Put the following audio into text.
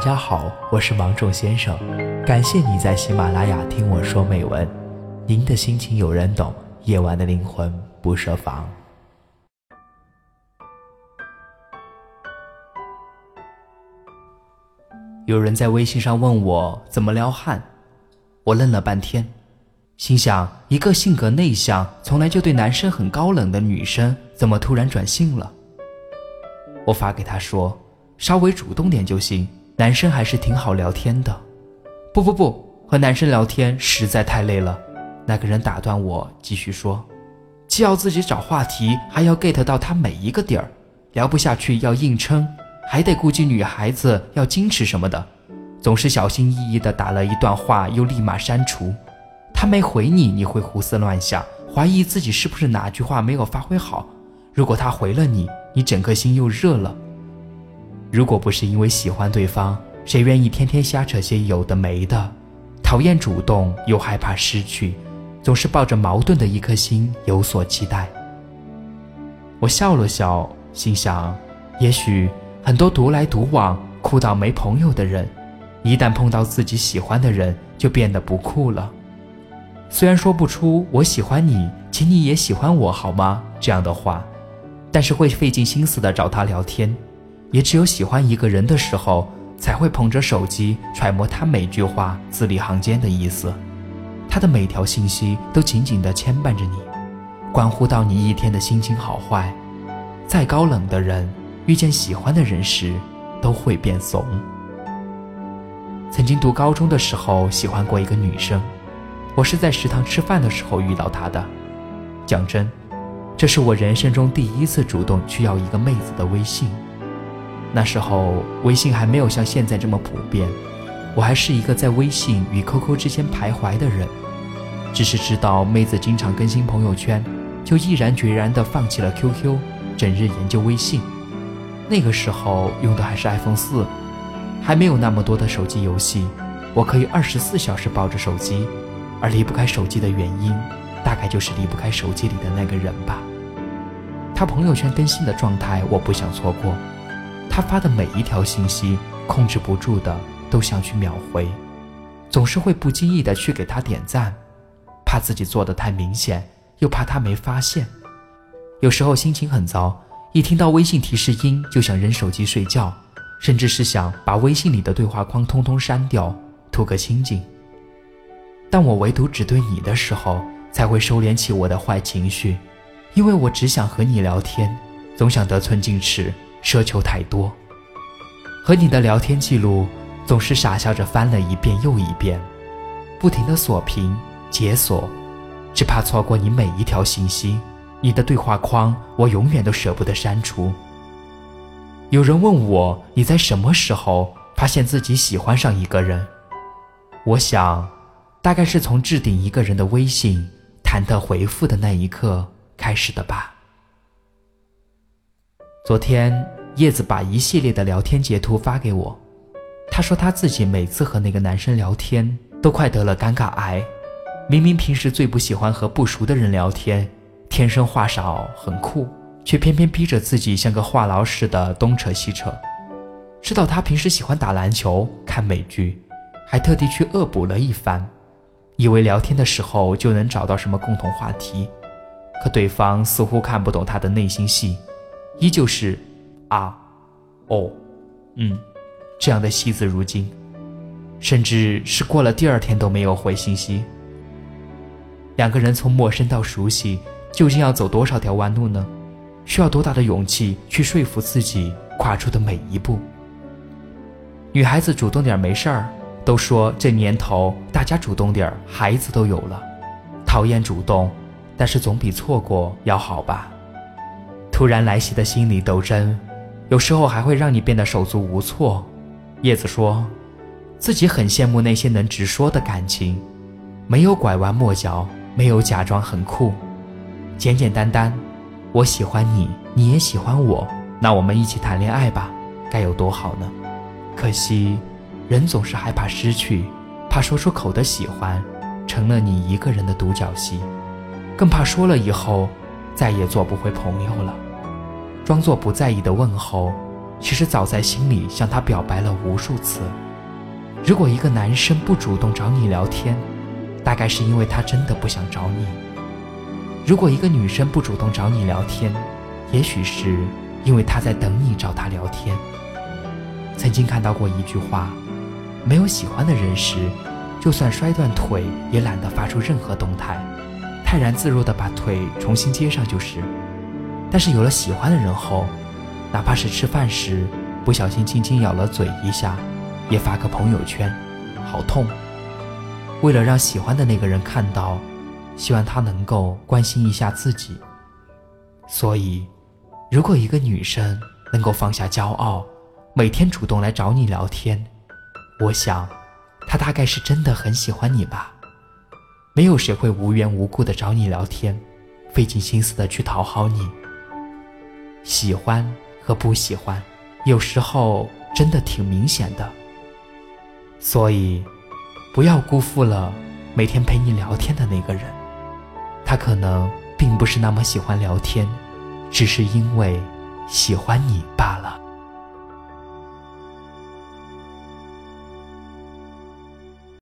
家好，我是芒种先生，感谢你在喜马拉雅听我说美文。您的心情有人懂，夜晚的灵魂不设防。有人在微信上问我怎么撩汉，我愣了半天，心想一个性格内向、从来就对男生很高冷的女生，怎么突然转性了？我发给他说。稍微主动点就行，男生还是挺好聊天的。不不不，和男生聊天实在太累了。那个人打断我，继续说，既要自己找话题，还要 get 到他每一个点儿，聊不下去要硬撑，还得顾及女孩子要矜持什么的，总是小心翼翼的打了一段话又立马删除。他没回你，你会胡思乱想，怀疑自己是不是哪句话没有发挥好。如果他回了你，你整颗心又热了。如果不是因为喜欢对方，谁愿意天天瞎扯些有的没的？讨厌主动又害怕失去，总是抱着矛盾的一颗心有所期待。我笑了笑，心想：也许很多独来独往、酷到没朋友的人，一旦碰到自己喜欢的人，就变得不酷了。虽然说不出“我喜欢你，请你也喜欢我好吗”这样的话，但是会费尽心思的找他聊天。也只有喜欢一个人的时候，才会捧着手机揣摩他每句话字里行间的意思，他的每条信息都紧紧地牵绊着你，关乎到你一天的心情好坏。再高冷的人，遇见喜欢的人时，都会变怂。曾经读高中的时候，喜欢过一个女生，我是在食堂吃饭的时候遇到她的。讲真，这是我人生中第一次主动去要一个妹子的微信。那时候微信还没有像现在这么普遍，我还是一个在微信与 QQ 之间徘徊的人，只是知道妹子经常更新朋友圈，就毅然决然地放弃了 QQ，整日研究微信。那个时候用的还是 iPhone 四，还没有那么多的手机游戏，我可以二十四小时抱着手机，而离不开手机的原因，大概就是离不开手机里的那个人吧。他朋友圈更新的状态，我不想错过。他发的每一条信息，控制不住的都想去秒回，总是会不经意的去给他点赞，怕自己做的太明显，又怕他没发现。有时候心情很糟，一听到微信提示音就想扔手机睡觉，甚至是想把微信里的对话框通通删掉，图个清静。但我唯独只对你的时候，才会收敛起我的坏情绪，因为我只想和你聊天，总想得寸进尺。奢求太多，和你的聊天记录总是傻笑着翻了一遍又一遍，不停的锁屏解锁，只怕错过你每一条信息。你的对话框我永远都舍不得删除。有人问我你在什么时候发现自己喜欢上一个人？我想，大概是从置顶一个人的微信，忐忑回复的那一刻开始的吧。昨天，叶子把一系列的聊天截图发给我。她说她自己每次和那个男生聊天，都快得了尴尬癌。明明平时最不喜欢和不熟的人聊天，天生话少很酷，却偏偏逼着自己像个话痨似的东扯西扯。知道他平时喜欢打篮球、看美剧，还特地去恶补了一番，以为聊天的时候就能找到什么共同话题。可对方似乎看不懂他的内心戏。依旧是，啊，哦，嗯，这样的惜字如金，甚至是过了第二天都没有回信息。两个人从陌生到熟悉，究竟要走多少条弯路呢？需要多大的勇气去说服自己跨出的每一步？女孩子主动点没事儿，都说这年头大家主动点孩子都有了。讨厌主动，但是总比错过要好吧。突然来袭的心理斗争，有时候还会让你变得手足无措。叶子说，自己很羡慕那些能直说的感情，没有拐弯抹角，没有假装很酷，简简单单。我喜欢你，你也喜欢我，那我们一起谈恋爱吧，该有多好呢？可惜，人总是害怕失去，怕说出口的喜欢，成了你一个人的独角戏，更怕说了以后，再也做不回朋友了。装作不在意的问候，其实早在心里向他表白了无数次。如果一个男生不主动找你聊天，大概是因为他真的不想找你；如果一个女生不主动找你聊天，也许是因为她在等你找她聊天。曾经看到过一句话：没有喜欢的人时，就算摔断腿也懒得发出任何动态，泰然自若地把腿重新接上就是。但是有了喜欢的人后，哪怕是吃饭时不小心轻轻咬了嘴一下。也发个朋友圈，好痛。为了让喜欢的那个人看到，希望他能够关心一下自己。所以，如果一个女生能够放下骄傲，每天主动来找你聊天，我想，她大概是真的很喜欢你吧。没有谁会无缘无故的找你聊天，费尽心思的去讨好你。喜欢和不喜欢，有时候真的挺明显的。所以，不要辜负了每天陪你聊天的那个人，他可能并不是那么喜欢聊天，只是因为喜欢你罢了。